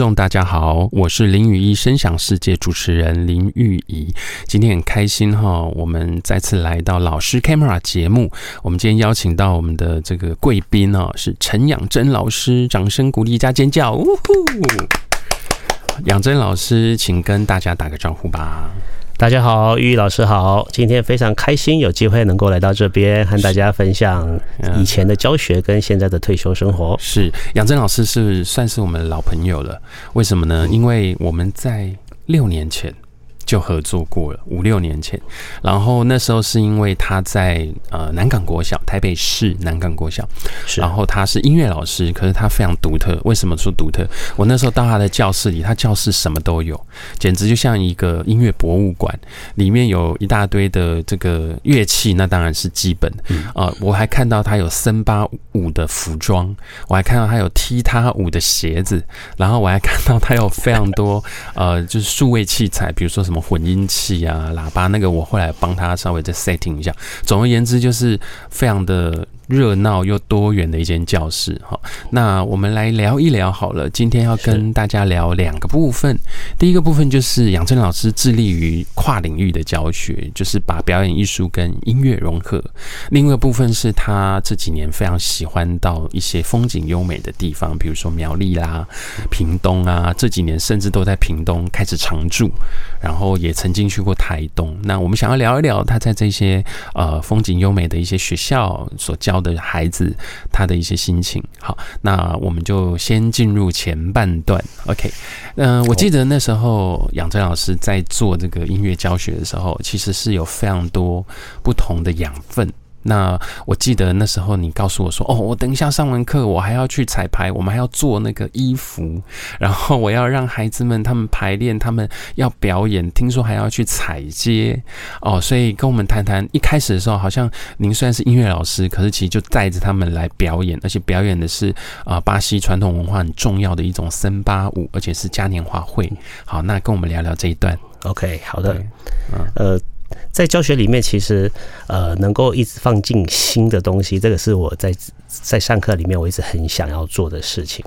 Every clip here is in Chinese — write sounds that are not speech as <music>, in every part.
众，大家好，我是林雨一声响世界主持人林玉怡。今天很开心哈，我们再次来到老师 Camera 节目。我们今天邀请到我们的这个贵宾呢，是陈养真老师，掌声鼓励加尖叫！呜呼，养真老师，请跟大家打个招呼吧。大家好，玉玉老师好，今天非常开心有机会能够来到这边和大家分享以前的教学跟现在的退休生活。是，杨真老师是算是我们的老朋友了，为什么呢？因为我们在六年前。就合作过了五六年前，然后那时候是因为他在呃南港国小，台北市南港国小，是，然后他是音乐老师，可是他非常独特。为什么说独特？我那时候到他的教室里，他教室什么都有，简直就像一个音乐博物馆，里面有一大堆的这个乐器，那当然是基本啊、呃。我还看到他有森巴舞的服装，我还看到他有踢踏舞的鞋子，然后我还看到他有非常多呃就是数位器材，比如说什么。混音器啊，喇叭那个，我后来帮他稍微再 setting 一下。总而言之，就是非常的。热闹又多元的一间教室，哈，那我们来聊一聊好了。今天要跟大家聊两个部分，第一个部分就是杨振老师致力于跨领域的教学，就是把表演艺术跟音乐融合；另一个部分是他这几年非常喜欢到一些风景优美的地方，比如说苗栗啦、屏东啊，这几年甚至都在屏东开始常住，然后也曾经去过台东。那我们想要聊一聊他在这些呃风景优美的一些学校所教的孩子，他的一些心情。好，那我们就先进入前半段。OK，嗯、我记得那时候杨振老师在做这个音乐教学的时候，其实是有非常多不同的养分。那我记得那时候你告诉我说：“哦，我等一下上完课，我还要去彩排，我们还要做那个衣服，然后我要让孩子们他们排练，他们要表演，听说还要去踩街哦。”所以跟我们谈谈，一开始的时候，好像您虽然是音乐老师，可是其实就带着他们来表演，而且表演的是啊、呃、巴西传统文化很重要的一种森巴舞，而且是嘉年华会。好，那跟我们聊聊这一段。OK，好的，嗯，呃。在教学里面，其实呃，能够一直放进新的东西，这个是我在在上课里面我一直很想要做的事情。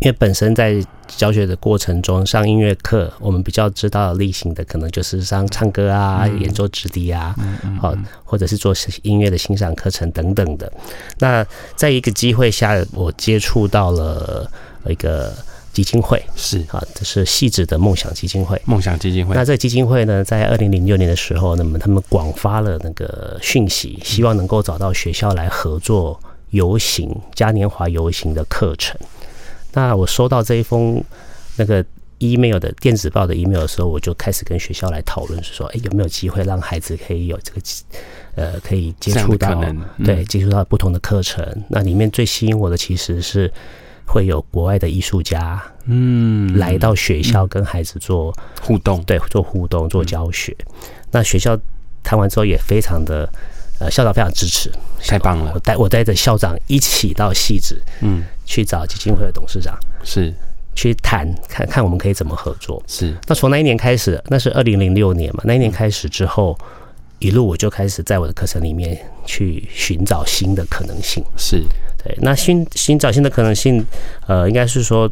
因为本身在教学的过程中，上音乐课，我们比较知道例行的，可能就是上唱歌啊、演奏直笛啊，好，或者是做音乐的欣赏课程等等的。那在一个机会下，我接触到了一个。基金会是啊，这是细致的梦想基金会。梦想基金会。那这个基金会呢，在二零零六年的时候，那么他们广发了那个讯息，希望能够找到学校来合作游行嘉年华游行的课程。那我收到这一封那个 email 的电子报的 email 的时候，我就开始跟学校来讨论，是说，哎，有没有机会让孩子可以有这个呃，可以接触到对接触到不同的课程？那里面最吸引我的其实是。会有国外的艺术家，嗯，来到学校跟孩子做互动，对，做互动，做教学。那学校谈完之后也非常的，呃，校长非常支持，太棒了。我带我带着校长一起到汐止，嗯，去找基金会的董事长，是去谈，看看我们可以怎么合作。是。那从那一年开始，那是二零零六年嘛，那一年开始之后，一路我就开始在我的课程里面去寻找新的可能性。是。对，那寻寻找新的可能性，呃，应该是说，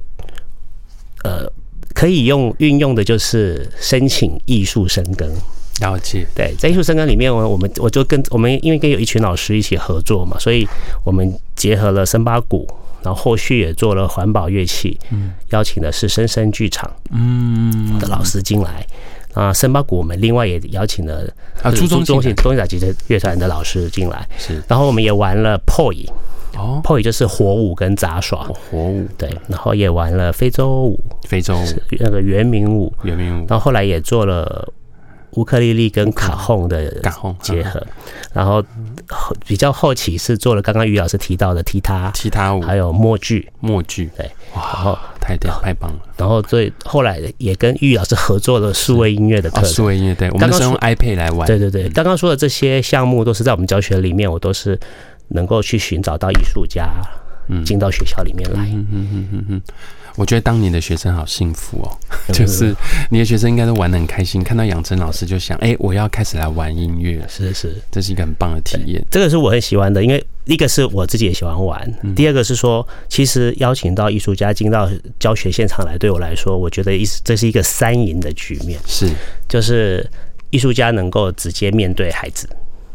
呃，可以用运用的就是申请艺术深耕。了解。对，在艺术生根里面，我我们我就跟我们因为跟有一群老师一起合作嘛，所以我们结合了森巴鼓，然后后续也做了环保乐器，嗯，邀请的是深深剧场嗯的老师进来。啊，森巴鼓我们另外也邀请了啊，朱宗庆东西打击的乐团的老师进来，是，然后我们也玩了 Poi。哦，Poi 就是火舞跟杂耍，火舞。对，然后也玩了非洲舞，非洲舞。那个原民舞，原民舞，然后后来也做了乌克丽丽跟卡轰的结合，然后比较后期是做了刚刚于老师提到的踢踏、踢踏舞，还有默剧、默剧，对，哇，然后太屌，太棒了。然后最后来也跟于老师合作了数位音乐的课，数位音乐，对，我们是用 iPad 来玩。对对对，刚刚说的这些项目都是在我们教学里面，我都是能够去寻找到艺术家，嗯，进到学校里面来。嗯嗯嗯嗯嗯。我觉得当年的学生好幸福哦，就是你的学生应该都玩的很开心，看到养真老师就想，哎，我要开始来玩音乐，是是，这是一个很棒的体验。这个是我很喜欢的，因为一个是我自己也喜欢玩，第二个是说，其实邀请到艺术家进到教学现场来，对我来说，我觉得一这是一个三赢的局面，是，就是艺术家能够直接面对孩子，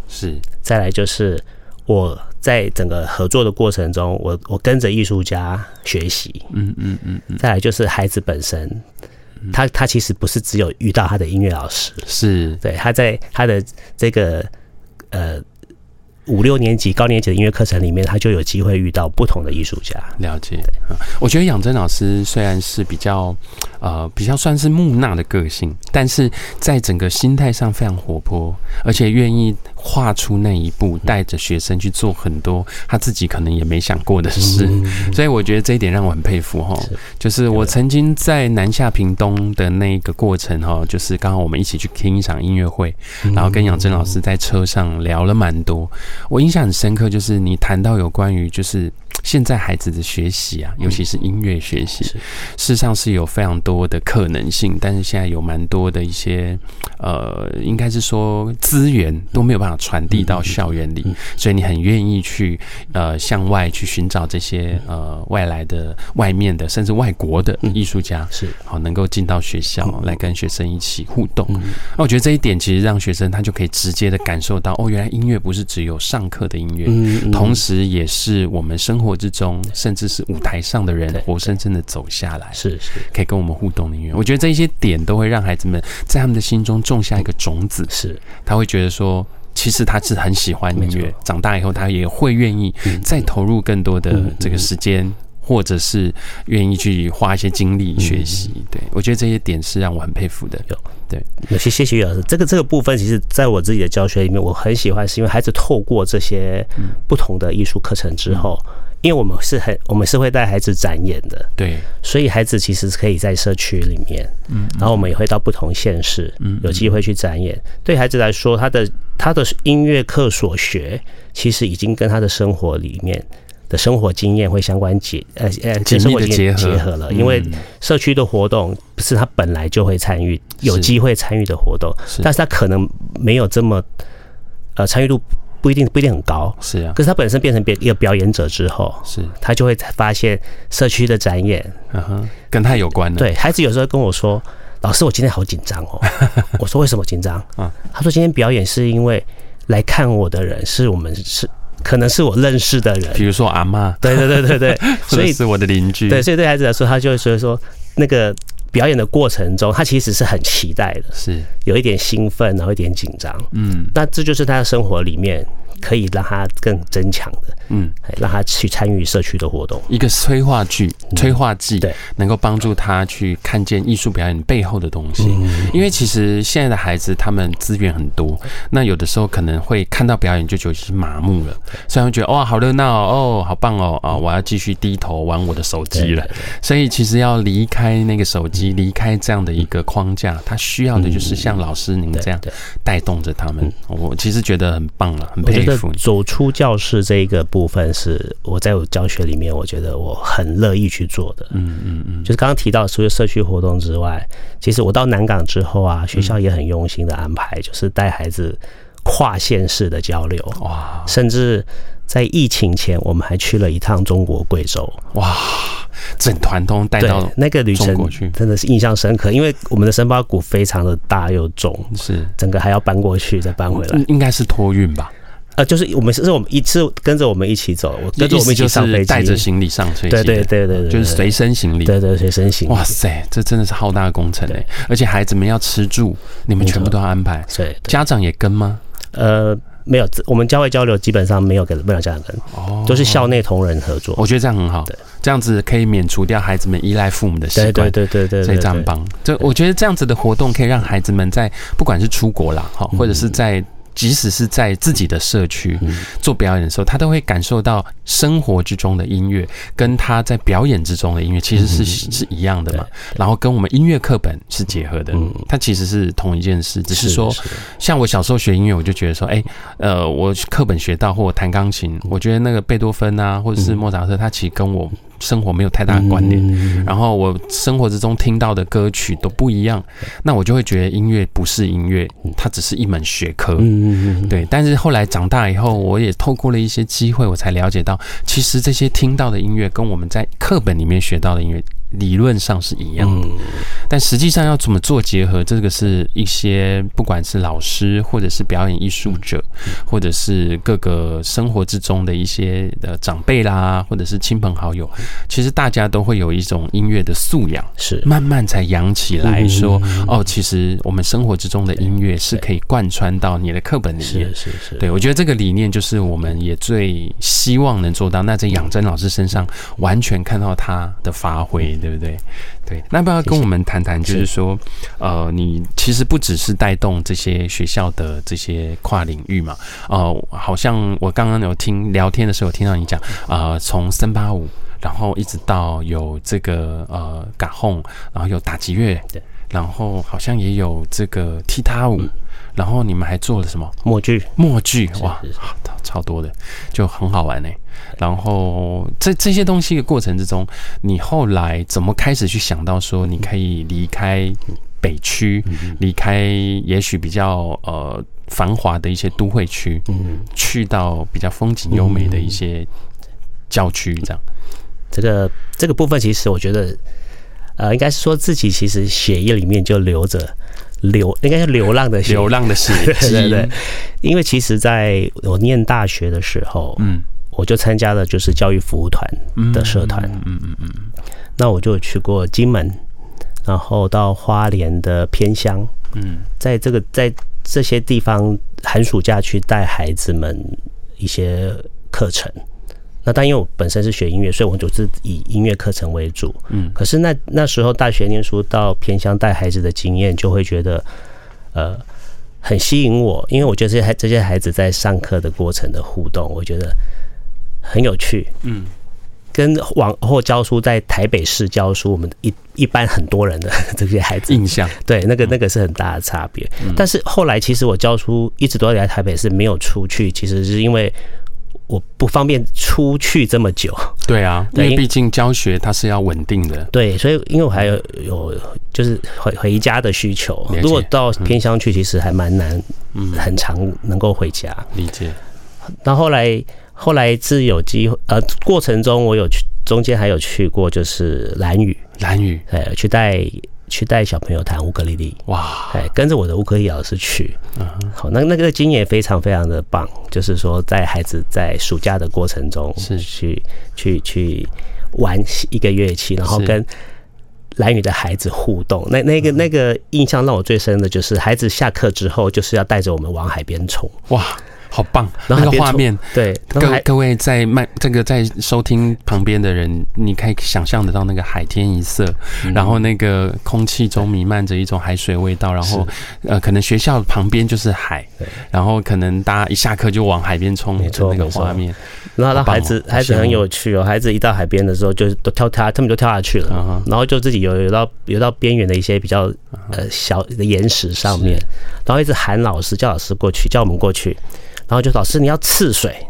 是，再来就是我。在整个合作的过程中，我我跟着艺术家学习，嗯嗯嗯嗯，再来就是孩子本身，他他其实不是只有遇到他的音乐老师，是对他在他的这个呃。五六年级高年级的音乐课程里面，他就有机会遇到不同的艺术家。了解，我觉得养真老师虽然是比较呃比较算是木讷的个性，但是在整个心态上非常活泼，而且愿意跨出那一步，带着学生去做很多他自己可能也没想过的事。所以我觉得这一点让我很佩服哈。就是我曾经在南下屏东的那个过程哈，就是刚好我们一起去听一场音乐会，然后跟养真老师在车上聊了蛮多。我印象很深刻，就是你谈到有关于就是现在孩子的学习啊，尤其是音乐学习，事实上是有非常多的可能性，但是现在有蛮多的一些呃，应该是说资源都没有办法传递到校园里，所以你很愿意去呃向外去寻找这些呃外来的、外面的，甚至外国的艺术家，是。好能够进到学校来跟学生一起互动。那我觉得这一点其实让学生他就可以直接的感受到，哦，原来音乐不是只有上课的音乐，同时也是我们生活之中，甚至是舞台上的人，活生生的走下来，是是，可以跟我们互动的音乐。我觉得这一些点都会让孩子们在他们的心中种下一个种子，是。他会觉得说，其实他是很喜欢音乐，长大以后他也会愿意再投入更多的这个时间。或者是愿意去花一些精力学习，对，我觉得这些点是让我很佩服的。有。对，有些谢谢于老师，这个这个部分，其实在我自己的教学里面，我很喜欢，是因为孩子透过这些不同的艺术课程之后，因为我们是很我们是会带孩子展演的，对，所以孩子其实是可以在社区里面，嗯，然后我们也会到不同县市，嗯，有机会去展演。对孩子来说，他的他的音乐课所学，其实已经跟他的生活里面。的生活经验会相关结呃呃，紧密的结合。结合了，因为社区的活动不是他本来就会参与，有机会参与的活动，但是他可能没有这么呃参与度不一定不一定很高，是啊。可是他本身变成别一个表演者之后，是他就会发现社区的展演，嗯哼，跟他有关的。对，孩子有时候跟我说：“老师，我今天好紧张哦。<laughs> ”我说：“为什么紧张？”啊，他说：“今天表演是因为来看我的人是我们是。”可能是我认识的人，比如说阿嬷，对对对对对，<laughs> 所以是我的邻居，对，所以对孩子来说，他就会觉得说，那个表演的过程中，他其实是很期待的，是有一点兴奋，然后一点紧张，嗯，那这就是他的生活里面。可以让他更增强的，嗯，让他去参与社区的活动，一个催化剂，催化剂，对，能够帮助他去看见艺术表演背后的东西。因为其实现在的孩子他们资源很多，那有的时候可能会看到表演就觉得麻木了，虽然会觉得哇好热闹哦，好棒哦啊，我要继续低头玩我的手机了。所以其实要离开那个手机，离开这样的一个框架，他需要的就是像老师您这样带动着他们。我其实觉得很棒了，很佩服。走出教室这一个部分是我在我教学里面，我觉得我很乐意去做的。嗯嗯嗯，就是刚刚提到除了社区活动之外，其实我到南港之后啊，学校也很用心的安排，就是带孩子跨县市的交流。哇，甚至在疫情前，我们还去了一趟中国贵州。哇，整团都带到那个旅程，真的是印象深刻。因为我们的声巴鼓非常的大又重，是整个还要搬过去再搬回来，应该是托运吧。呃，就是我们是我们一次跟着我们一起走，我跟着我们一起上飞机，带着行李上飞机，对对对对，就是随身行李，对对随身行李。哇塞，这真的是浩大的工程哎！而且孩子们要吃住，你们全部都要安排。对，家长也跟吗？呃，没有，我们教外交流基本上没有跟不了家长跟，哦，都是校内同仁合作。我觉得这样很好，对，这样子可以免除掉孩子们依赖父母的习惯。对对对对对，这样棒。就我觉得这样子的活动可以让孩子们在不管是出国啦，哈，或者是在。即使是在自己的社区做表演的时候，他都会感受到生活之中的音乐，跟他在表演之中的音乐其实是是一样的嘛。然后跟我们音乐课本是结合的，它其实是同一件事，只是说，像我小时候学音乐，我就觉得说，哎，呃，我课本学到或我弹钢琴，我觉得那个贝多芬啊，或者是莫扎特，他其实跟我。生活没有太大的关联，然后我生活之中听到的歌曲都不一样，那我就会觉得音乐不是音乐，它只是一门学科。对。但是后来长大以后，我也透过了一些机会，我才了解到，其实这些听到的音乐跟我们在课本里面学到的音乐。理论上是一样的，但实际上要怎么做结合，这个是一些不管是老师，或者是表演艺术者，或者是各个生活之中的一些的长辈啦，或者是亲朋好友，其实大家都会有一种音乐的素养，是。慢慢才养起来说，哦，其实我们生活之中的音乐是可以贯穿到你的课本里面，是是是，对，我觉得这个理念就是我们也最希望能做到。那在养真老师身上完全看到他的发挥。对不对？对，那要不要跟我们谈谈？就是说，呃，你其实不只是带动这些学校的这些跨领域嘛？呃，好像我刚刚有听聊天的时候，听到你讲，呃，从森巴舞，然后一直到有这个呃港轰，然后有打击乐，对，然后好像也有这个踢踏舞，然后你们还做了什么？默剧，默剧，哇，超多的，就很好玩呢。然后这这些东西的过程之中，你后来怎么开始去想到说你可以离开北区，离开也许比较呃繁华的一些都会区，去到比较风景优美的一些郊区，这样。这个这个部分其实我觉得，呃，应该是说自己其实血液里面就流着流，应该是流浪的血，流浪的血，<laughs> 对对对。因为其实在我念大学的时候，嗯。我就参加了就是教育服务团的社团，嗯嗯嗯，那我就去过金门，然后到花莲的偏乡，嗯，在这个在这些地方寒暑假去带孩子们一些课程。那但因为我本身是学音乐，所以我就是以音乐课程为主，嗯。可是那那时候大学念书到偏乡带孩子的经验，就会觉得呃很吸引我，因为我觉得这些孩这些孩子在上课的过程的互动，我觉得。很有趣，嗯，跟往后教书在台北市教书，我们一一般很多人的 <laughs> 这些孩子印象，对，那个那个是很大的差别。但是后来其实我教书一直都在台北市，没有出去，其实是因为我不方便出去这么久。对啊，因为毕竟教学它是要稳定的。对，所以因为我还有有就是回回家的需求，如果到偏乡去，其实还蛮难，嗯，很常能够回家。理解。那后来。后来是有机会，呃，过程中我有去，中间还有去过，就是兰屿，兰屿，哎，去带去带小朋友弹乌克丽丽，哇，哎，跟着我的乌克丽丽老师去，嗯，好，那那个经验非常非常的棒，就是说在孩子在暑假的过程中是。去去去玩一个乐器，然后跟蓝宇的孩子互动，那那个那个印象让我最深的就是孩子下课之后就是要带着我们往海边冲，哇。好棒！那个画面，对，各各位在麦这个在收听旁边的人，你可以想象得到那个海天一色，然后那个空气中弥漫着一种海水味道，然后呃，可能学校旁边就是海，然后可能大家一下课就往海边冲，没错，那个画面。然后，那孩子孩子很有趣哦，孩子一到海边的时候就都跳他，他们就跳下去了，然后就自己游游到游到边缘的一些比较呃小的岩石上面，然后一直喊老师，叫老师过去，叫我们过去。然后就老师，你要刺水。<laughs>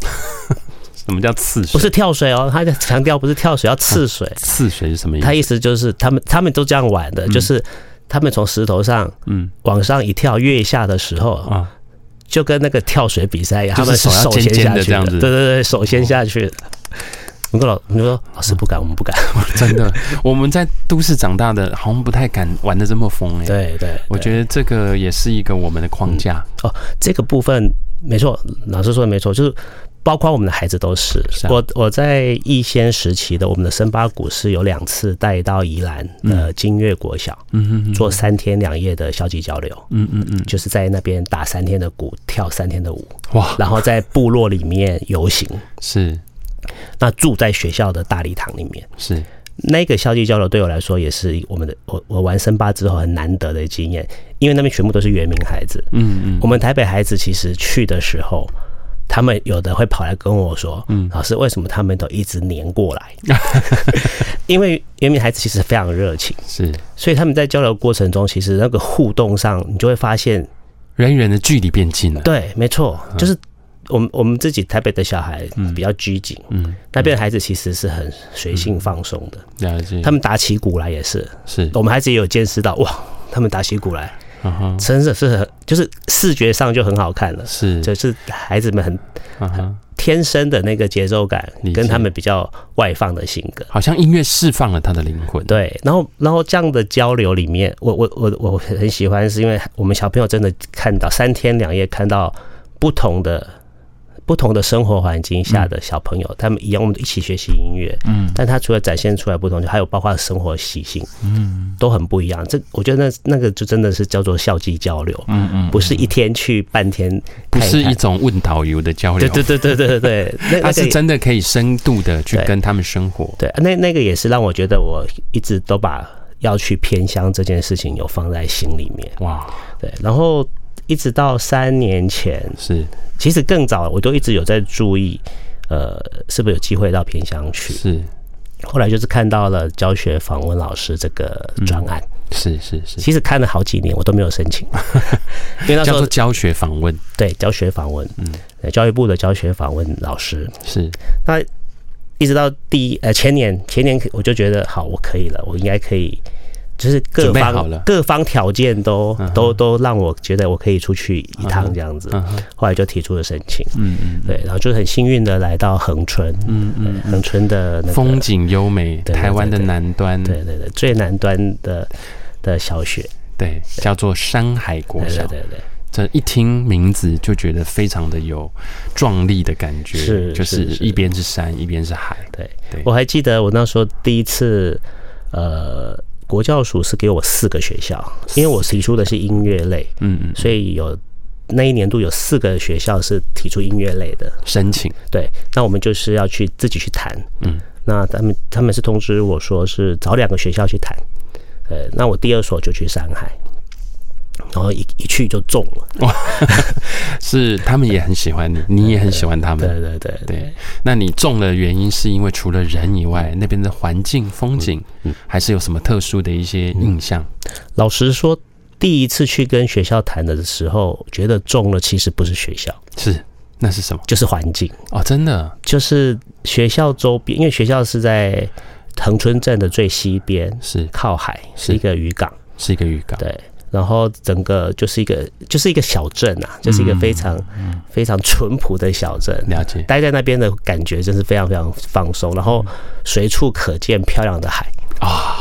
什么叫刺水？不是跳水哦，他在强调不是跳水，要刺水。刺水是什么意思？他意思就是他们他们都这样玩的，就是他们从石头上嗯往上一跳，跃下的时候啊，就跟那个跳水比赛一样，他们手要尖尖的这样子。对对对，手先下去。你说老，你说老师不敢，我们不敢。<laughs> 真的，我们在都市长大的，好像不太敢玩的这么疯哎。对对，我觉得这个也是一个我们的框架。哦，这个部分。没错，老师说的没错，就是包括我们的孩子都是。是啊、我我在逸仙时期的我们的森巴鼓是有两次带到宜兰的金岳国小，嗯嗯，做三天两夜的校际交流，嗯嗯嗯，就是在那边打三天的鼓，跳三天的舞，哇，然后在部落里面游行，是，那住在学校的大礼堂里面，是。那个校际交流对我来说也是我们的我我玩深八之后很难得的经验，因为那边全部都是原民孩子。嗯嗯，我们台北孩子其实去的时候，他们有的会跑来跟我说：“嗯，老师，为什么他们都一直黏过来？” <laughs> <laughs> 因为原民孩子其实非常热情，是，所以他们在交流过程中，其实那个互动上，你就会发现人与人的距离变近了。对，没错，就是。我们我们自己台北的小孩比较拘谨，嗯，嗯，那边的孩子其实是很随性放松的，了解。他们打起鼓来也是，是。我们孩子也有见识到，哇，他们打起鼓来，真的是很，就是视觉上就很好看了，是，就是孩子们很，很天生的那个节奏感，跟他们比较外放的性格，好像音乐释放了他的灵魂。对，然后然后这样的交流里面，我我我我很喜欢，是因为我们小朋友真的看到三天两夜看到不同的。不同的生活环境下的小朋友，嗯、他们一样，我们一起学习音乐，嗯，但他除了展现出来不同，就还有包括生活习性，嗯，都很不一样。这我觉得那那个就真的是叫做校际交流，嗯嗯，不是一天去半天看看，不是一种问导游的交流，对对对对对对。对，他是真的可以深度的去跟他们生活，对，那那个也是让我觉得我一直都把要去偏乡这件事情有放在心里面，哇，对，然后。一直到三年前，是。其实更早，我都一直有在注意，呃，是不是有机会到偏乡去？是，后来就是看到了教学访问老师这个专案，是是是，其实看了好几年，我都没有申请，<laughs> 因为那时候教学访问，对教学访问，嗯，教育部的教学访问老师。是，那一直到第一呃前年前年，我就觉得好，我可以了，我应该可以。就是各方各方条件都都都让我觉得我可以出去一趟这样子，后来就提出了申请。嗯嗯，对，然后就很幸运的来到恒春，嗯嗯，恒春的风景优美，台湾的南端，对对对，最南端的的小学，对，叫做山海国小。对对对，这一听名字就觉得非常的有壮丽的感觉，是，就是。一边是山，一边是海。对对，我还记得我那时候第一次，呃。国教署是给我四个学校，因为我提出的是音乐类，嗯嗯，所以有那一年度有四个学校是提出音乐类的。申请。对，那我们就是要去自己去谈，嗯，那他们他们是通知我说是找两个学校去谈，呃，那我第二所就去上海。然后一一去就中了，<laughs> 哇！是他们也很喜欢你，<laughs> 你也很喜欢他们。对对对对。那你中的原因是因为除了人以外，那边的环境风景，还是有什么特殊的一些印象？老实说，第一次去跟学校谈的时候，觉得中了，其实不是学校，是那是什么？就是环境哦，真的就是学校周边，因为学校是在恒春镇的最西边，是靠海，是一个渔港，是一个渔港，对。然后整个就是一个就是一个小镇啊，就是一个非常非常淳朴的小镇。了解，待在那边的感觉真是非常非常放松。然后随处可见漂亮的海啊！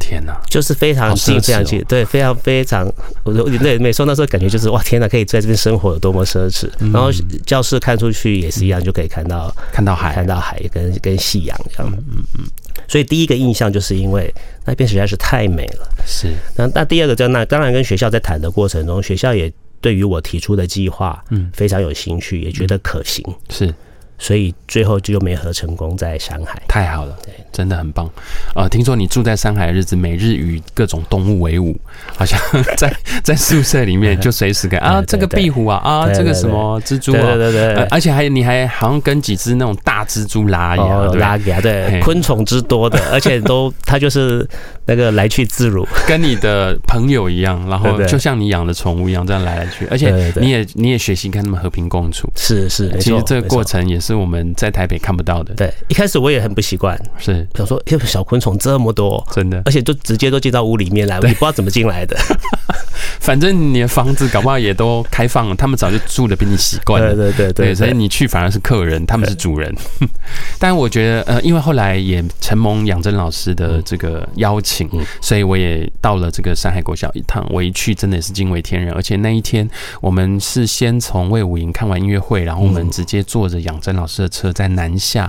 天哪，就是非常近，非常近，对，非常非常。我对没错，那时候感觉就是哇，天哪，可以在这边生活有多么奢侈。然后教室看出去也是一样，就可以看到看到海，看到海跟跟夕阳这样。嗯嗯。所以第一个印象就是因为那边实在是太美了。是。那那第二个就那当然跟学校在谈的过程中，学校也对于我提出的计划嗯非常有兴趣，也觉得可行。是。所以最后就没合成功在上海。太好了，对，真的很棒。呃，听说你住在上海的日子，每日与各种动物为伍，好像 <laughs> 在在宿舍里面就随时跟 <laughs> 啊这个壁虎啊啊这个什么蜘蛛啊，对对对，而且还你还好像跟几只那种大蜘蛛拉牙，拉牙，对，昆虫之多的，<laughs> 而且都它就是。那个来去自如，跟你的朋友一样，然后就像你养的宠物一样，这样来来去，而且你也你也学习跟他们和平共处。是是，其实这个过程也是我们在台北看不到的。对，一开始我也很不习惯，是想说，哎小昆虫这么多，真的，而且就直接都进到屋里面来，我也不知道怎么进来的。<laughs> 反正你的房子搞不好也都开放了，他们早就住的比你习惯了。对对对对，对，所以你去反而是客人，他们是主人。<laughs> 但我觉得，呃，因为后来也承蒙养真老师的这个邀请，所以我也到了这个山海国小一趟。我一去，真的也是惊为天人。而且那一天，我们是先从魏武营看完音乐会，然后我们直接坐着养真老师的车在南下，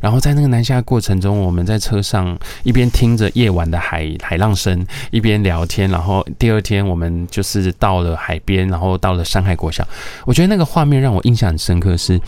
然后在那个南下过程中，我们在车上一边听着夜晚的海海浪声，一边聊天。然后第二天，我们就是到了海边，然后到了山海国小。我觉得那个画面让我印象很深刻，是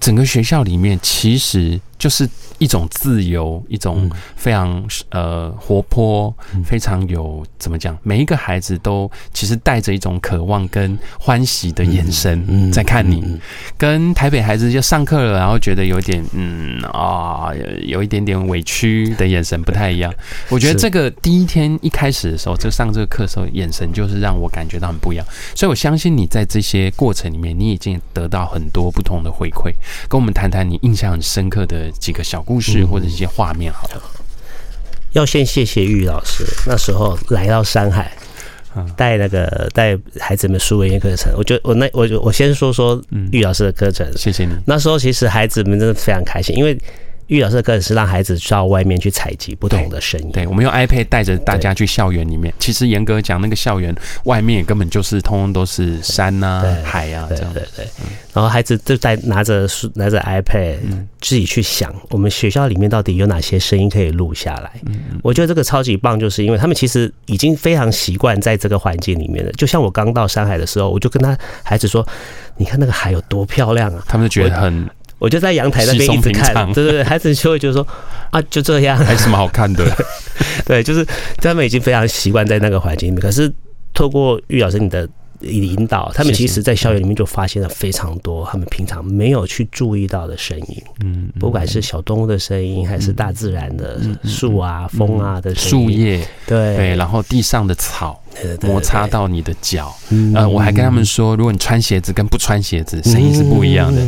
整个学校里面其实就是。一种自由，一种非常呃活泼，非常有怎么讲？每一个孩子都其实带着一种渴望跟欢喜的眼神在看你，跟台北孩子就上课了，然后觉得有点嗯啊，有一点点委屈的眼神不太一样。<laughs> 我觉得这个第一天一开始的时候，就上这个课的时候，眼神就是让我感觉到很不一样。所以我相信你在这些过程里面，你已经得到很多不同的回馈。跟我们谈谈你印象很深刻的几个小故事或者一些画面，好了，要先谢谢玉老师。那时候来到山海，带那个带孩子们书文言课程，我觉得我那我我先说说玉老师的课程。谢谢你。那时候其实孩子们真的非常开心，因为。玉老师的课是让孩子到外面去采集不同的声音。对，我们用 iPad 带着大家去校园里面。其实严格讲，那个校园外面根本就是通通都是山呐、啊、海啊这样。对对对。然后孩子就在拿着书、拿着 iPad，自己去想我们学校里面到底有哪些声音可以录下来。我觉得这个超级棒，就是因为他们其实已经非常习惯在这个环境里面了。就像我刚到山海的时候，我就跟他孩子说：“你看那个海有多漂亮啊！”他们就觉得很。我就在阳台那边一直看，对对对，孩子就会觉得说啊，就这样，还有什么好看的？<laughs> 对，就是他们已经非常习惯在那个环境里面。可是透过玉老师你的引导，他们其实，在校园里面就发现了非常多他们平常没有去注意到的声音。嗯，不管是小动物的声音，还是大自然的树啊、风啊的树叶，对。对，然后地上的草。摩擦到你的脚，呃，我还跟他们说，如果你穿鞋子跟不穿鞋子，声音是不一样的。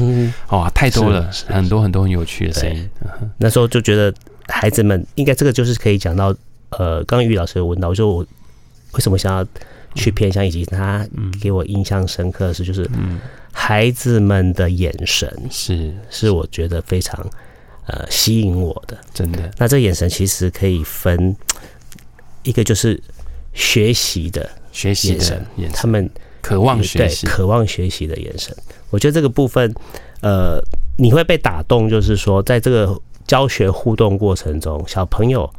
哇，太多了，很多很多很有趣的声音。那时候就觉得孩子们应该这个就是可以讲到，呃，刚刚玉老师有问到，我说我为什么想要去偏向，以及他给我印象深刻的是，就是孩子们的眼神是是我觉得非常呃吸引我的，真的。那这眼神其实可以分一个就是。学习的学习眼神，他们渴望学习，渴望学习的眼神。我觉得这个部分，呃，你会被打动，就是说，在这个教学互动过程中，小朋友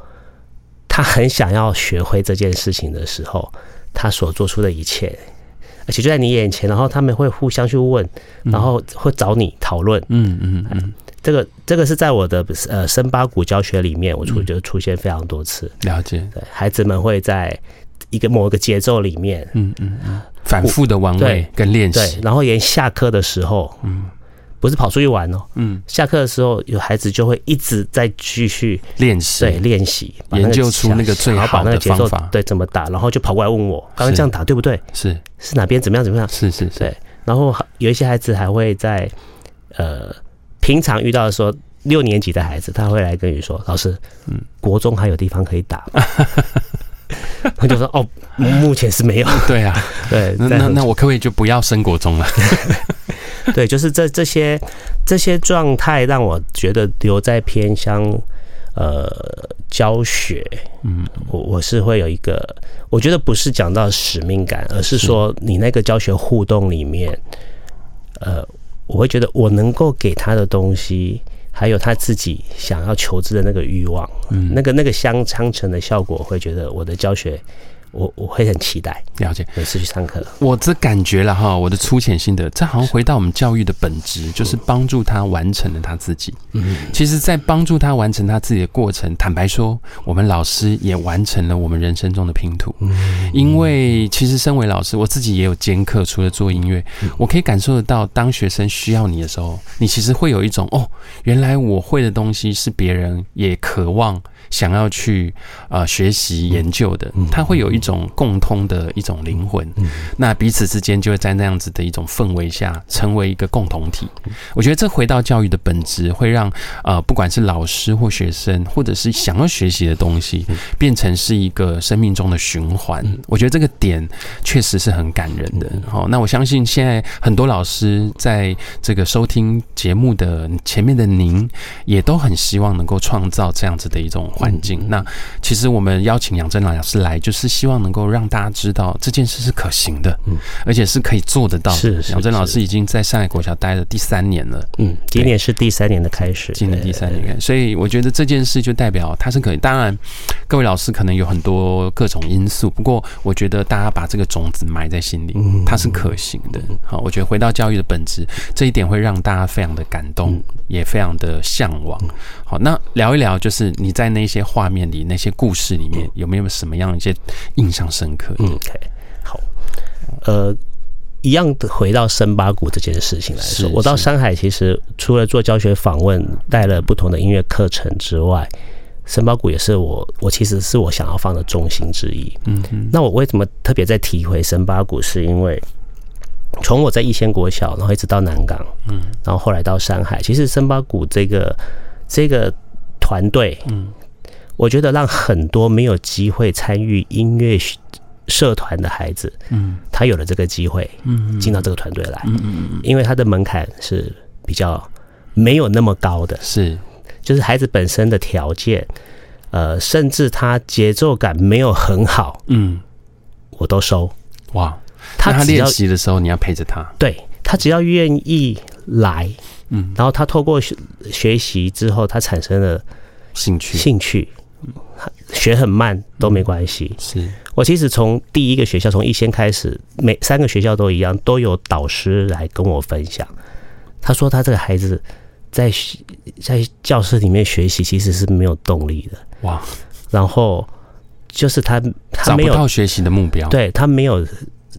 他很想要学会这件事情的时候，他所做出的一切，而且就在你眼前，然后他们会互相去问，然后会找你讨论。嗯嗯嗯，这个这个是在我的呃深八股教学里面，我出就出现非常多次。了解，对，孩子们会在。一个某一个节奏里面，嗯嗯嗯，反复的玩味跟练习，对，然后连下课的时候，嗯，不是跑出去玩哦，嗯，下课的时候有孩子就会一直在继续练习，对，练习研究出那个最好的方法，对，怎么打，然后就跑过来问我，刚刚这样打对不对？是是哪边怎么样怎么样？是是是，对，然后有一些孩子还会在呃平常遇到的时候，六年级的孩子他会来跟你说，老师，嗯，国中还有地方可以打。<laughs> 他就说：“哦，目前是没有。<laughs> 对啊，<laughs> 对，那那那我可不可以就不要升国中了？<laughs> 对，就是这这些这些状态让我觉得留在偏乡呃教学，嗯，我我是会有一个，我觉得不是讲到使命感，而是说你那个教学互动里面，呃，我会觉得我能够给他的东西。”还有他自己想要求知的那个欲望，嗯，那个那个相相成的效果，会觉得我的教学。我我会很期待，了解每次去上课。我这感觉了哈，我的粗浅心得，这好像回到我们教育的本质，就是帮助他完成了他自己。嗯，其实，在帮助他完成他自己的过程，坦白说，我们老师也完成了我们人生中的拼图。嗯，因为其实身为老师，我自己也有兼课，除了做音乐，我可以感受得到，当学生需要你的时候，你其实会有一种哦，原来我会的东西是别人也渴望想要去呃学习研究的，他会有一种。种共通的一种灵魂，那彼此之间就会在那样子的一种氛围下成为一个共同体。我觉得这回到教育的本质，会让呃不管是老师或学生，或者是想要学习的东西，变成是一个生命中的循环。我觉得这个点确实是很感人的。好，那我相信现在很多老师在这个收听节目的前面的您，也都很希望能够创造这样子的一种环境。那其实我们邀请杨真老师来，就是希望能够让大家知道这件事是可行的，嗯，而且是可以做得到的。是杨真老师已经在上海国小待了第三年了，嗯，今年是第三年的开始，今年第三年，所以我觉得这件事就代表它是可以。当然，各位老师可能有很多各种因素，不过我觉得大家把这个种子埋在心里，它是可行的。好，我觉得回到教育的本质，这一点会让大家非常的感动，也非常的向往。好，那聊一聊，就是你在那些画面里、那些故事里面，有没有什么样一些印象深刻？嗯，OK，好，呃，一样的回到森巴谷这件事情来说，我到上海其实除了做教学访问，带了不同的音乐课程之外，森巴谷也是我，我其实是我想要放的重心之一。嗯嗯，那我为什么特别在提回森巴谷？是因为从我在逸仙国小，然后一直到南港，嗯，然后后来到上海，其实森巴谷这个这个团队，嗯。我觉得让很多没有机会参与音乐社团的孩子，嗯，他有了这个机会，嗯，进到这个团队来，嗯嗯，因为他的门槛是比较没有那么高的，是，就是孩子本身的条件，呃，甚至他节奏感没有很好，嗯，我都收，哇，他他练习的时候你要陪着他，对，他只要愿意来，嗯，然后他透过学习之后，他产生了兴趣，兴趣。学很慢都没关系。是我其实从第一个学校从一先开始，每三个学校都一样，都有导师来跟我分享。他说他这个孩子在在教室里面学习其实是没有动力的。哇！然后就是他他没有到学习的目标，对他没有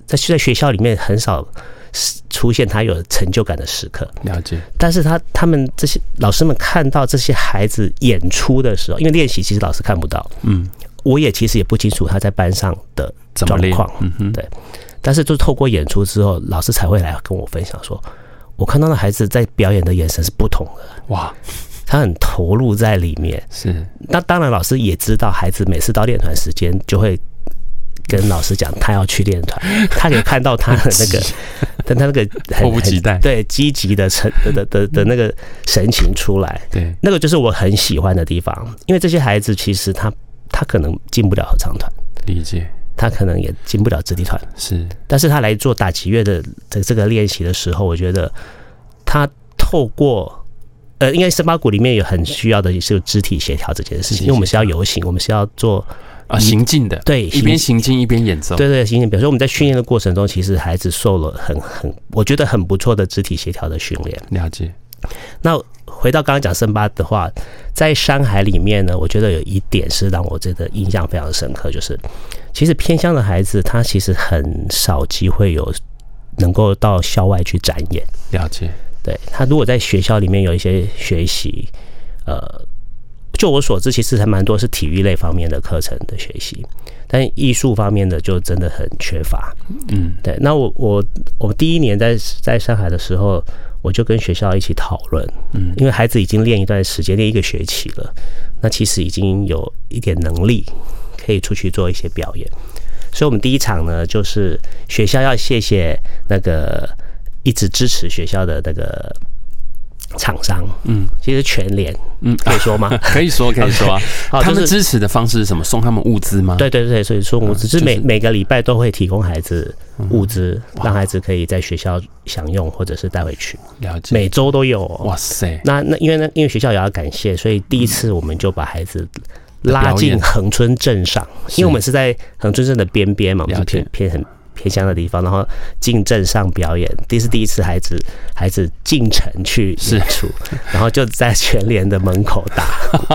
在在学校里面很少。出现他有成就感的时刻，了解。但是他他们这些老师们看到这些孩子演出的时候，因为练习其实老师看不到，嗯，我也其实也不清楚他在班上的状况，嗯哼，对。但是就透过演出之后，老师才会来跟我分享说，我看到的孩子在表演的眼神是不同的，哇，他很投入在里面。是，那当然老师也知道，孩子每次到练团时间就会。跟老师讲，他要去练团，他可以看到他的那个，但他那个迫不及待，对积极的成的的的那个神情出来，对，那个就是我很喜欢的地方。因为这些孩子其实他他可能进不了合唱团，理解，他可能也进不了直笛团，是，但是他来做打击乐的这这个练习的时候，我觉得他透过呃，因为森巴鼓里面有很需要的也是肢体协调这件事情，因为我们是要游行，我们是要做。啊，行进的，对，一边行进一边演奏，对对，行进。比如说我们在训练的过程中，其实孩子受了很很，我觉得很不错的肢体协调的训练。了解。那回到刚刚讲森巴的话，在山海里面呢，我觉得有一点是让我真的印象非常深刻，就是其实偏乡的孩子他其实很少机会有能够到校外去展演。了解。对，他如果在学校里面有一些学习，呃。就我所知，其实还蛮多是体育类方面的课程的学习，但艺术方面的就真的很缺乏。嗯，对。那我我我第一年在在上海的时候，我就跟学校一起讨论，嗯，因为孩子已经练一段时间，练一个学期了，那其实已经有一点能力可以出去做一些表演，所以我们第一场呢，就是学校要谢谢那个一直支持学校的那个。厂商，嗯，其实全联，嗯，可以说吗？<laughs> 可以说，可以说啊。<laughs> 好，他们支持的方式是什么？送他们物资吗？对对对，所以送物资，就是每每个礼拜都会提供孩子物资，让孩子可以在学校享用，或者是带回去。了解，每周都有。哇塞！那那因为呢，因为学校也要感谢，所以第一次我们就把孩子拉进恒春镇上，因为我们是在恒春镇的边边嘛，我们是偏偏很。偏乡的地方，然后进镇上表演，这是第一次孩子孩子进城去演出，<laughs> 然后就在全联的门口打，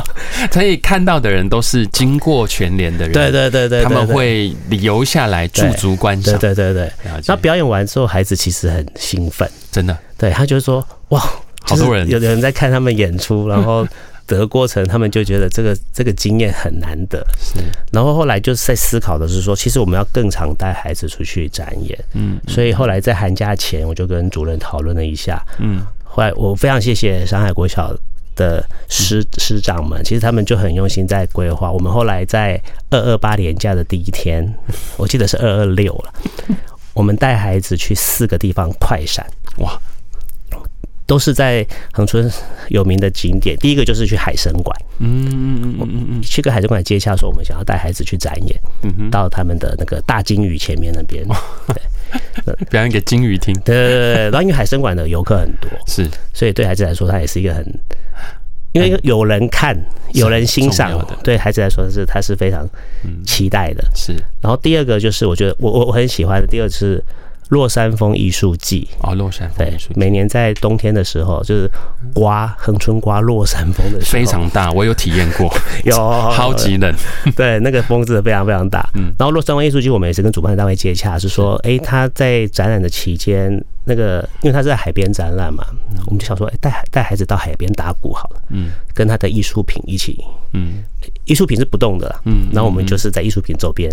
<laughs> 所以看到的人都是经过全联的人，对对对对，他们会留下来驻足观赏，对对对对。那表演完之后，孩子其实很兴奋，真的，对他就是说哇，好多人，有的人在看他们演出，然后的过程，他们就觉得这个这个经验很难得。是，然后后来就是在思考的是说，其实我们要更常带孩子出去展演。嗯，所以后来在寒假前，我就跟主任讨论了一下。嗯，后来我非常谢谢上海国小的师师长们，其实他们就很用心在规划。我们后来在二二八年假的第一天，<laughs> 我记得是二二六了，我们带孩子去四个地方快闪。哇！都是在恒春有名的景点。第一个就是去海参馆，嗯嗯嗯嗯嗯，去个海参馆接洽说我们想要带孩子去展演，嗯哼，到他们的那个大金鱼前面那边，对，<laughs> 表演给金鱼听。对对对，然后因为海参馆的游客很多，是，所以对孩子来说，他也是一个很，因为有人看，有人欣赏，对孩子来说是他是非常期待的。是，然后第二个就是我觉得我我我很喜欢的，第二个是。落山风艺术季哦，落山风艺术季，每年在冬天的时候，就是刮恒春刮落山风的时候，非常大，我有体验过，有超级冷，对，那个风真的非常非常大。嗯，然后落山风艺术季，我们也是跟主办单位接洽，是说，哎，他在展览的期间。那个，因为他是在海边展览嘛，我们就想说，哎，带孩带孩子到海边打鼓好了，嗯，跟他的艺术品一起，嗯，艺术品是不动的啦，嗯，然后我们就是在艺术品周边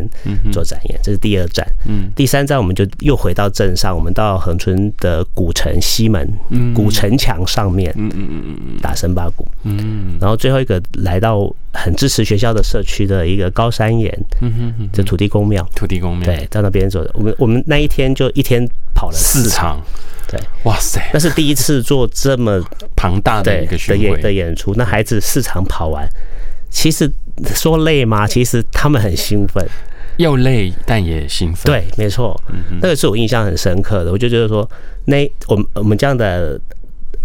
做展演，这是第二站，嗯，第三站我们就又回到镇上，我们到恒春的古城西门，嗯，古城墙上面，嗯嗯嗯嗯打森巴鼓，嗯，然后最后一个来到很支持学校的社区的一个高山岩，嗯哼哼，这土地公庙，土地公庙，对，在那边走的，我们我们那一天就一天跑了四场。对，哇塞，那是第一次做这么庞大的一个巡回。的演出。那孩子四场跑完，其实说累吗？其实他们很兴奋，又累但也兴奋。对，没错，那个是我印象很深刻的。我就觉得说，那我们我们这样的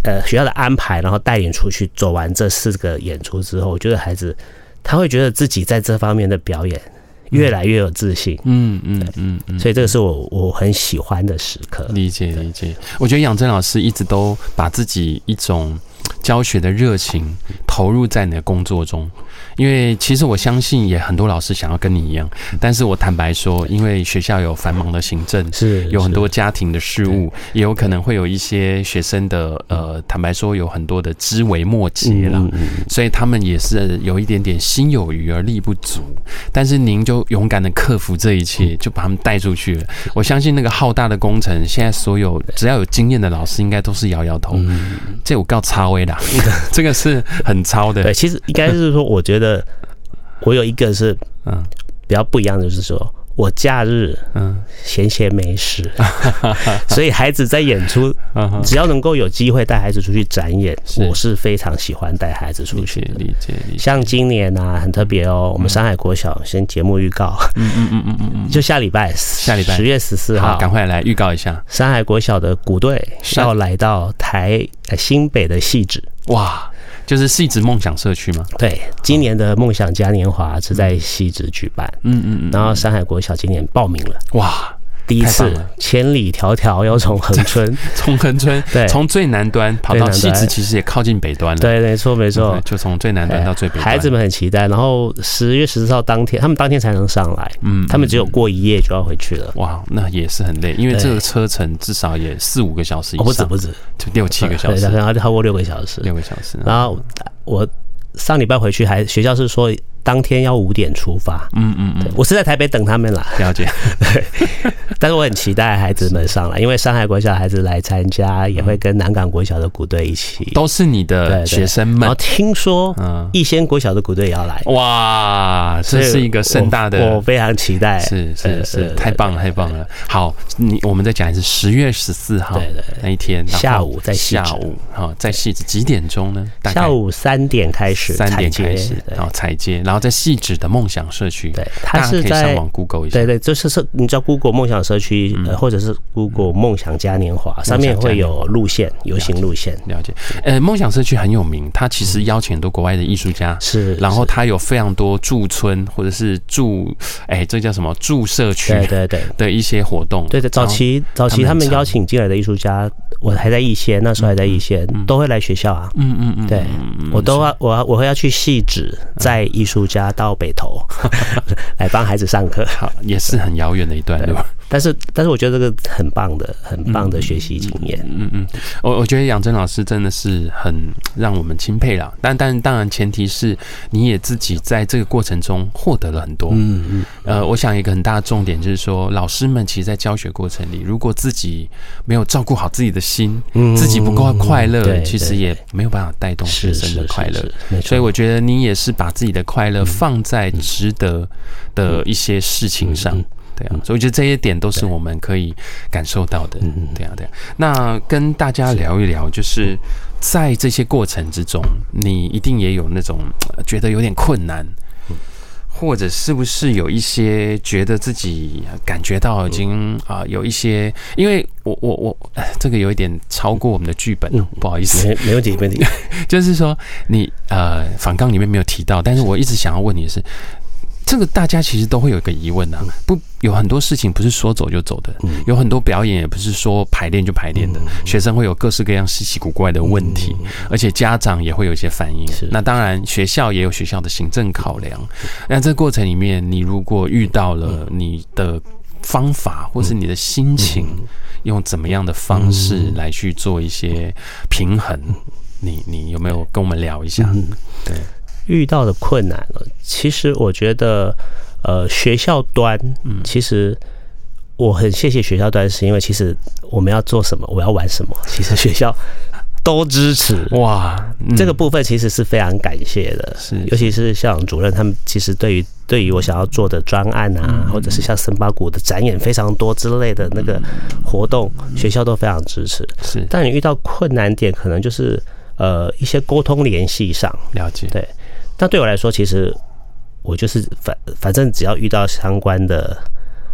呃学校的安排，然后带领出去走完这四个演出之后，我觉得孩子他会觉得自己在这方面的表演。越来越有自信，嗯嗯嗯嗯，所以这个是我我很喜欢的时刻。理解理解，我觉得杨真老师一直都把自己一种教学的热情投入在你的工作中。因为其实我相信也很多老师想要跟你一样，但是我坦白说，因为学校有繁忙的行政，是有很多家庭的事务，也有可能会有一些学生的呃，坦白说有很多的枝微末节了，所以他们也是有一点点心有余而力不足。但是您就勇敢的克服这一切，就把他们带出去了。我相信那个浩大的工程，现在所有只要有经验的老师应该都是摇摇头，这我告超威啦，<laughs> 这个是很超的。对，其实应该是说，我觉得。呃，我有一个是嗯。比较不一样的，就是说我假日嗯。闲闲没事，<laughs> 所以孩子在演出，只要能够有机会带孩子出去展演，我是非常喜欢带孩子出去。理解理解。像今年啊，很特别哦，我们山海国小先节目预告，嗯嗯嗯嗯嗯，就下礼拜下礼拜。十月十四号，赶快来预告一下，山海国小的鼓队要来到台新北的汐止，哇。就是戏子梦想社区吗？对，今年的梦想嘉年华是在戏子举办。嗯嗯嗯，然后山海国小今年报名了，哇。第一次千里迢迢要从恒春，<laughs> 从恒春对，从最南端跑到西子，其实也靠近北端了。对，没错没错，就从最南端到最北端。孩子们很期待，然后十月十四号当天，他们当天才能上来。嗯，他们只有过一夜就要回去了。哇，那也是很累，因为这个车程至少也四五个小时以上，不止不止，就六七个小时，然后超过六个小时，六个小时。然后我上礼拜回去，还学校是说。当天要五点出发，嗯嗯嗯，我是在台北等他们啦。了解，<laughs> 对，但是我很期待孩子们上来，因为上海国小孩子来参加，也会跟南港国小的鼓队一起，都是你的学生们。然后听说，嗯，逸仙国小的鼓队也要来，哇，这是一个盛大的，我非常期待，是是是，太棒了太棒了。好，你我们再讲一次，十月十四号那一天下午在下午，好，在戏子几点钟呢？下午三点开始，三点开始，然后踩街，然后。在细致的梦想社区，对，他是在上网 Google 一下，对对，就是是，你知道 Google 梦想社区，或者是 Google 梦想嘉年华，上面会有路线，游行路线。了解，呃，梦想社区很有名，它其实邀请很多国外的艺术家，是，然后它有非常多驻村或者是驻，哎，这叫什么驻社区？对对对的一些活动。对对，早期早期他们邀请进来的艺术家，我还在一些，那时候还在逸仙，都会来学校啊。嗯嗯嗯，对，我都要我我会要去细致，在艺术。家到北投 <laughs> 来帮孩子上课，好，也是很遥远的一段路。但是，但是我觉得这个很棒的，很棒的学习经验。嗯嗯，嗯，我我觉得杨真老师真的是很让我们钦佩啦。但但当然，前提是你也自己在这个过程中获得了很多。嗯嗯。呃，我想一个很大的重点就是说，老师们其实，在教学过程里，如果自己没有照顾好自己的心，自己不够快乐，其实也没有办法带动学生的快乐。所以，我觉得你也是把自己的快乐放在值得的一些事情上。对啊，所以我觉得这些点都是我们可以感受到的。嗯，对啊，对啊。那跟大家聊一聊，就是在这些过程之中，你一定也有那种觉得有点困难，或者是不是有一些觉得自己感觉到已经啊有一些，因为我我我这个有一点超过我们的剧本，不好意思，没没问题，没问题。<laughs> 就是说你呃反纲里面没有提到，但是我一直想要问你的是。这个大家其实都会有一个疑问啊，不，有很多事情不是说走就走的，有很多表演也不是说排练就排练的，学生会有各式各样稀奇古怪的问题，而且家长也会有一些反应。那当然，学校也有学校的行政考量。那这个过程里面，你如果遇到了你的方法，或是你的心情，用怎么样的方式来去做一些平衡，你你有没有跟我们聊一下？对。遇到的困难了，其实我觉得，呃，学校端，其实我很谢谢学校端，是因为其实我们要做什么，我要玩什么，<laughs> 其实学校都支持。哇，这个部分其实是非常感谢的，是，尤其是校长主任他们，其实对于对于我想要做的专案啊，或者是像森巴谷的展演非常多之类的那个活动，学校都非常支持。是，但你遇到困难点，可能就是呃一些沟通联系上，了解，对。但对我来说，其实我就是反反正只要遇到相关的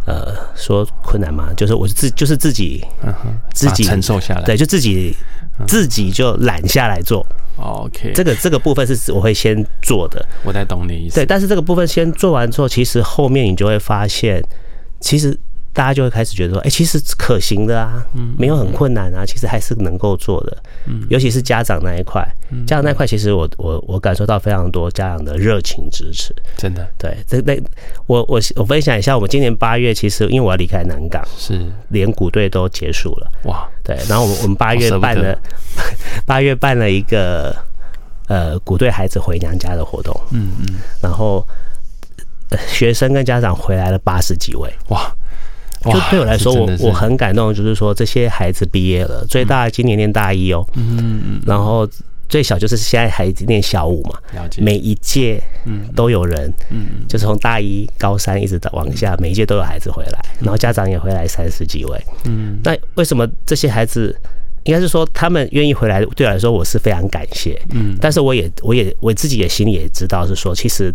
呃说困难嘛，就是我自就是自己自己承受下来，对，就自己自己就揽下来做。OK，这个这个部分是我会先做的。我在懂你意思。对，但是这个部分先做完之后，其实后面你就会发现，其实。大家就会开始觉得说，哎，其实可行的啊，没有很困难啊，其实还是能够做的。尤其是家长那一块，家长那一块，其实我我我感受到非常多家长的热情支持，真的。对，这那我我我分享一下，我们今年八月，其实因为我要离开南港，是。连鼓队都结束了，哇，对，然后我们我们八月办了 <laughs> 八月办了一个呃鼓队孩子回娘家的活动，嗯嗯，然后学生跟家长回来了八十几位，哇。就对我来说，我我很感动，就是说这些孩子毕业了，最大今年念大一哦，嗯嗯，然后最小就是现在还念小五嘛，了解，每一届嗯都有人，嗯，就是从大一高三一直到往下，每一届都有孩子回来，然后家长也回来三十几位，嗯，那为什么这些孩子应该是说他们愿意回来？对我来说，我是非常感谢，嗯，但是我也我也我自己也心里也知道是说，其实。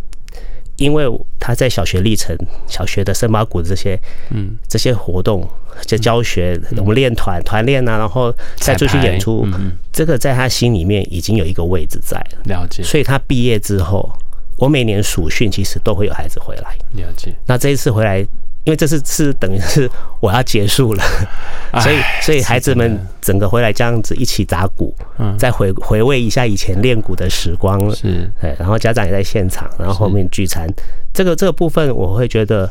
因为他在小学历程，小学的森巴谷这些，嗯，这些活动，这教学，我们练团团练啊，然后再出去演出，这个在他心里面已经有一个位置在了。了解。所以他毕业之后，我每年暑训其实都会有孩子回来。了解。那这一次回来。因为这次是等于是我要结束了，<laughs> 所以所以孩子们整个回来这样子一起打鼓，再回回味一下以前练鼓的时光，是，对，然后家长也在现场，然后后面聚餐，这个这个部分我会觉得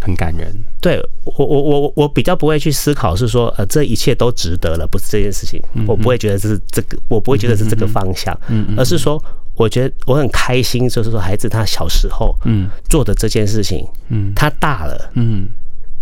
很感人。对我我我我比较不会去思考是说呃这一切都值得了，不是这件事情，我不会觉得这是这个，我不会觉得是这个方向，而是说。我觉得我很开心，就是说孩子他小时候嗯。做的这件事情，嗯，他大了，嗯，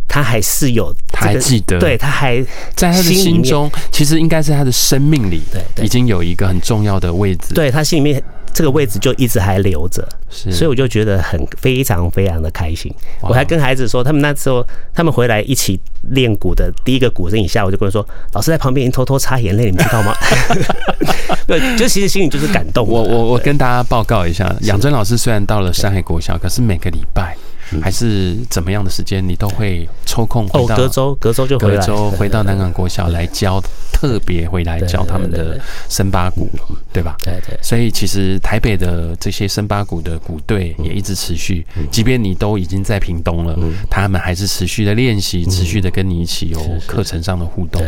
他还是有，他还记得，对，他还在他的心中，其实应该是他的生命里，对，已经有一个很重要的位置，对他心里面。这个位置就一直还留着，所以我就觉得很非常非常的开心。我还跟孩子说，他们那时候他们回来一起练鼓的第一个鼓声一下，我就跟他说，老师在旁边已经偷偷擦眼泪，你们知道吗？<laughs> <laughs> 对，就其实心里就是感动。我我我跟大家报告一下，养真老师虽然到了上海国小，可是每个礼拜。还是怎么样的时间，你都会抽空回到隔周，隔周就回隔周回到南港国小来教，特别回来教他们的森巴鼓，对吧？对对。所以其实台北的这些森巴鼓的鼓队也一直持续，即便你都已经在屏东了，他们还是持续的练习，持续的跟你一起有课程上的互动。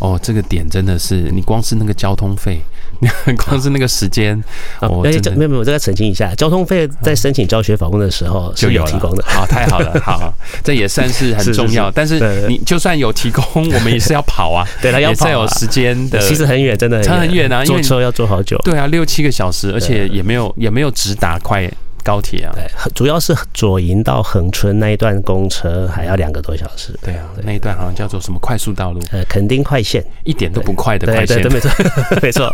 哦，这个点真的是，你光是那个交通费，<laughs> 光是那个时间，哦，没有没有，我再澄清一下，交通费在申请教学访问的时候是有提供的。的。好，太好了，<laughs> 好，这也算是很重要。是是是，但是你就算有提供，我们也是要跑啊，<laughs> 对，要跑，有时间的。其实很远，真的差很远啊，坐车要坐好久。对啊，六七个小时，而且也没有也没有直达快。高铁啊，对，主要是左营到恒春那一段公车还要两个多小时。对啊，那一段好像叫做什么快速道路？呃，肯定快线，一点都不快的快线。对，没错，<laughs> 没错。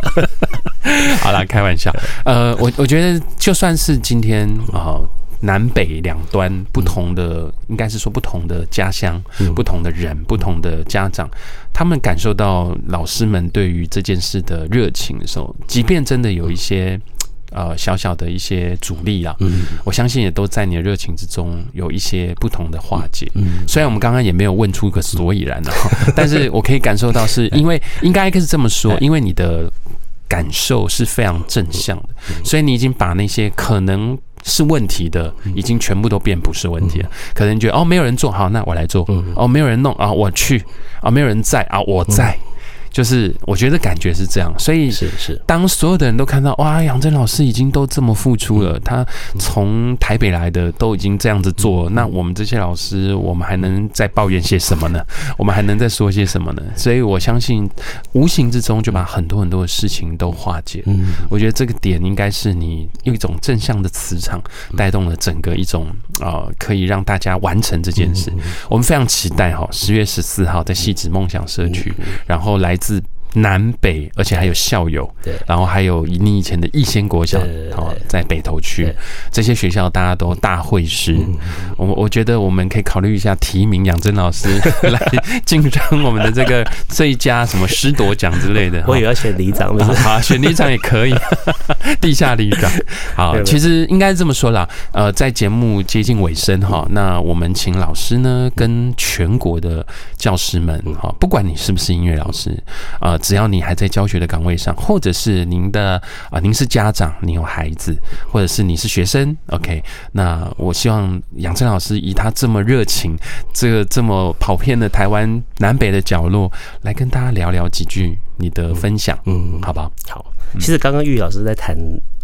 好啦，开玩笑。呃，我我觉得就算是今天啊，南北两端不同的，应该是说不同的家乡、不同的人、不同的家长，他们感受到老师们对于这件事的热情的时候，即便真的有一些。呃，小小的一些阻力啊，嗯，我相信也都在你的热情之中有一些不同的化解。嗯，虽然我们刚刚也没有问出个所以然的，<laughs> 但是我可以感受到，是因为应该是这么说，因为你的感受是非常正向的，所以你已经把那些可能是问题的，已经全部都变不是问题了。可能觉得哦，没有人做好，那我来做。哦，没有人弄啊，我去啊，没有人在啊，我在。就是我觉得感觉是这样，所以是是，当所有的人都看到哇，杨真老师已经都这么付出了，他从台北来的都已经这样子做了，那我们这些老师，我们还能再抱怨些什么呢？我们还能再说些什么呢？所以我相信，无形之中就把很多很多的事情都化解。嗯，我觉得这个点应该是你用一种正向的磁场带动了整个一种啊，可以让大家完成这件事。我们非常期待哈，十月十四号在戏子梦想社区，然后来自。自南北，而且还有校友，对，然后还有你以前的逸仙国小，哦，在北投区这些学校，大家都大会师。我我觉得我们可以考虑一下提名杨真老师 <laughs> 来竞争我们的这个 <laughs> 最佳什么师铎奖之类的。我也要选里长，好，选里长也可以，<laughs> 地下里长。好，其实应该这么说啦，呃，在节目接近尾声哈，那我们请老师呢跟全国的教师们哈，不管你是不是音乐老师啊。只要你还在教学的岗位上，或者是您的啊，您是家长，你有孩子，或者是你是学生，OK，那我希望杨真老师以他这么热情，这个这么跑遍了台湾南北的角落，来跟大家聊聊几句你的分享，嗯，好不好？好。其实刚刚玉老师在谈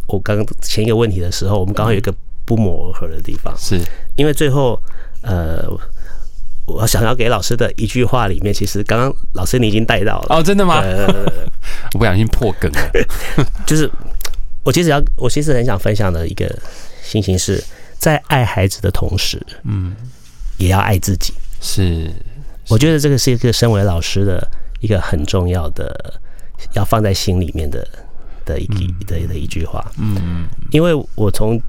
我刚刚前一个问题的时候，我们刚好有一个不谋而合的地方，是因为最后呃。我想要给老师的一句话里面，其实刚刚老师你已经带到了哦，真的吗？<laughs> 我不小心破梗了。<laughs> 就是我其实要，我其实很想分享的一个心情是，在爱孩子的同时，嗯，也要爱自己。是，我觉得这个是一个身为老师的一个很重要的，要放在心里面的的一的的一句话。嗯，因为我从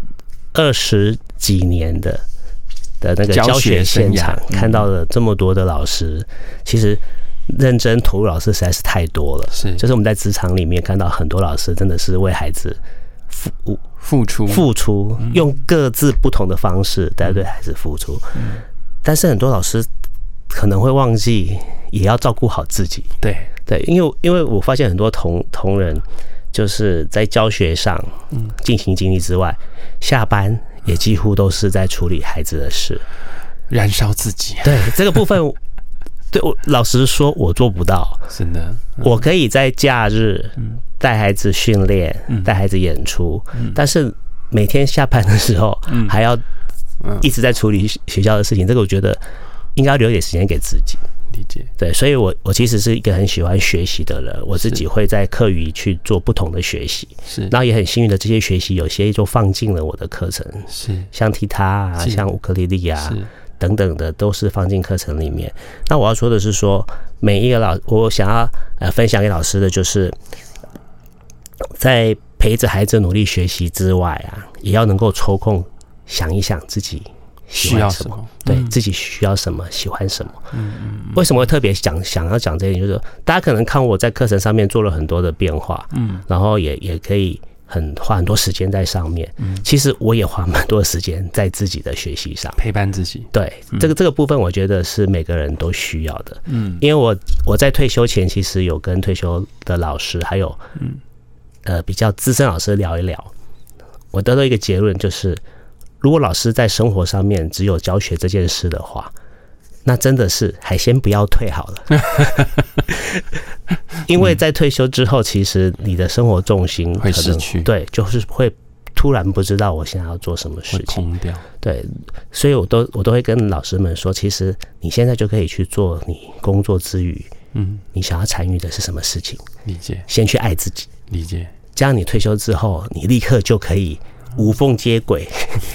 二十几年的。的那个教学现场看到了这么多的老师，其实认真投入老师实在是太多了。是，就是我们在职场里面看到很多老师真的是为孩子付付出付出，用各自不同的方式在对孩子付出。但是很多老师可能会忘记也要照顾好自己。对对，因为因为我发现很多同同仁就是在教学上尽心尽力之外，下班。也几乎都是在处理孩子的事，燃烧自己。对这个部分，<laughs> 对我老实说，我做不到。真的，我可以在假日带孩子训练，带孩子演出，但是每天下班的时候还要一直在处理学校的事情。这个我觉得应该要留点时间给自己。理解，对，所以我我其实是一个很喜欢学习的人，我自己会在课余去做不同的学习，是，然后也很幸运的这些学习有些就放进了我的课程，是，像踢踏啊，像乌克丽丽啊，等等的都是放进课程里面。那我要说的是说，每一个老我想要呃分享给老师的就是，在陪着孩子努力学习之外啊，也要能够抽空想一想自己。需要什么？对自己需要什么，喜欢什么？嗯嗯。为什么会特别想想要讲这一点？就是大家可能看我在课程上面做了很多的变化，嗯，然后也也可以很花很多时间在上面。嗯，其实我也花蛮多的时间在自己的学习上，陪伴自己。对，这个这个部分，我觉得是每个人都需要的。嗯，因为我我在退休前，其实有跟退休的老师还有嗯呃比较资深老师聊一聊，我得到一个结论就是。如果老师在生活上面只有教学这件事的话，那真的是还先不要退好了，<laughs> 因为在退休之后，其实你的生活重心会失去，对，就是会突然不知道我现在要做什么事情，空掉。对，所以我都我都会跟老师们说，其实你现在就可以去做你工作之余，嗯，你想要参与的是什么事情？理解。先去爱自己，理解。这样你退休之后，你立刻就可以无缝接轨，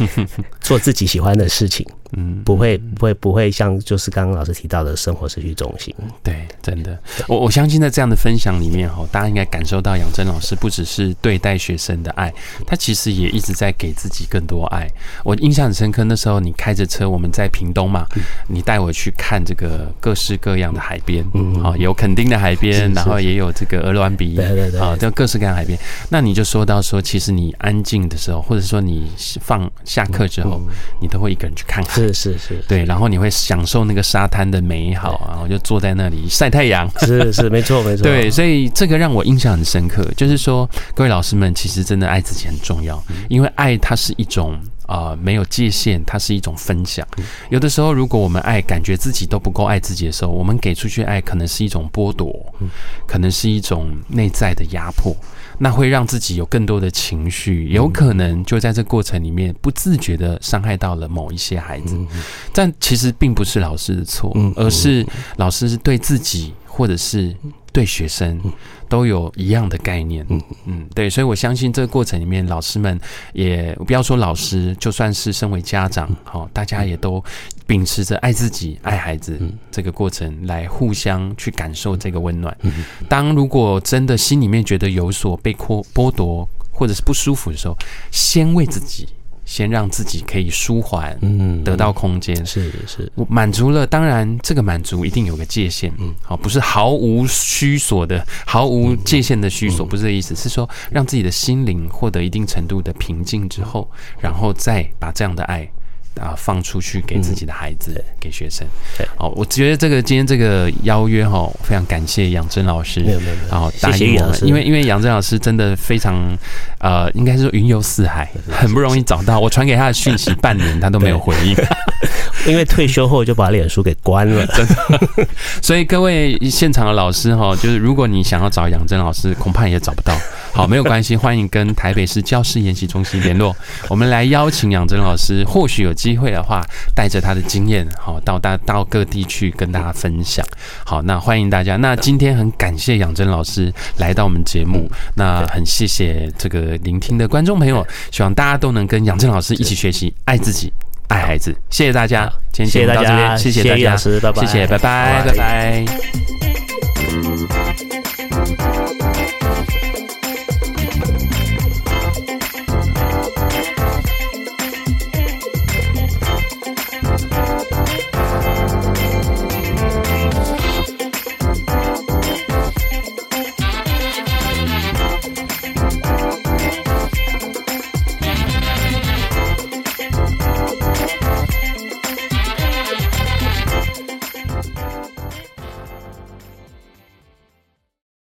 <laughs> 做自己喜欢的事情。嗯，不会，不会，不会像就是刚刚老师提到的生活社区中心。对，真的，我我相信在这样的分享里面哈，大家应该感受到杨真老师不只是对待学生的爱，他其实也一直在给自己更多爱。我印象很深刻，那时候你开着车，我们在屏东嘛，你带我去看这个各式各样的海边，嗯，啊，有垦丁的海边，然后也有这个鹅銮鼻，对对对，啊，就各式各样海边。那你就说到说，其实你安静的时候，或者说你放下课之后，你都会一个人去看海。是是是，对，然后你会享受那个沙滩的美好，然后就坐在那里晒太阳。是是，没错没错。对，所以这个让我印象很深刻，就是说各位老师们其实真的爱自己很重要，因为爱它是一种啊、呃、没有界限，它是一种分享。有的时候，如果我们爱感觉自己都不够爱自己的时候，我们给出去爱可能是一种剥夺，可能是一种内在的压迫。那会让自己有更多的情绪，有可能就在这过程里面不自觉的伤害到了某一些孩子，但其实并不是老师的错，而是老师是对自己或者是对学生都有一样的概念。嗯嗯，对，所以我相信这个过程里面，老师们也不要说老师，就算是身为家长，好，大家也都。秉持着爱自己、爱孩子这个过程来互相去感受这个温暖。当如果真的心里面觉得有所被剥剥夺或者是不舒服的时候，先为自己，先让自己可以舒缓，嗯，得到空间。是是，满足了。当然，这个满足一定有个界限，嗯，好，不是毫无虚索的、毫无界限的虚索，不是这个意思，是说让自己的心灵获得一定程度的平静之后，然后再把这样的爱。啊，放出去给自己的孩子，嗯、给学生。对，好，我觉得这个今天这个邀约哈，非常感谢杨真老师，没有没有，然后答应我们，因为因为杨真老师真的非常，呃，应该是说云游四海，很不容易找到。我传给他的讯息 <laughs> 半年，他都没有回应，<laughs> 因为退休后就把脸书给关了，<laughs> 真的。所以各位现场的老师哈，就是如果你想要找杨真老师，恐怕也找不到。好，没有关系，欢迎跟台北市教师研习中心联络，我们来邀请杨真老师，或许有机会的话，带着他的经验，好到大到各地去跟大家分享。好，那欢迎大家。那今天很感谢杨真老师来到我们节目，那很谢谢这个聆听的观众朋友，希望大家都能跟杨真老师一起学习，爱自己，爱孩子。谢谢大家，今天节目到这边，谢谢大家，谢谢，拜拜，拜拜，拜拜。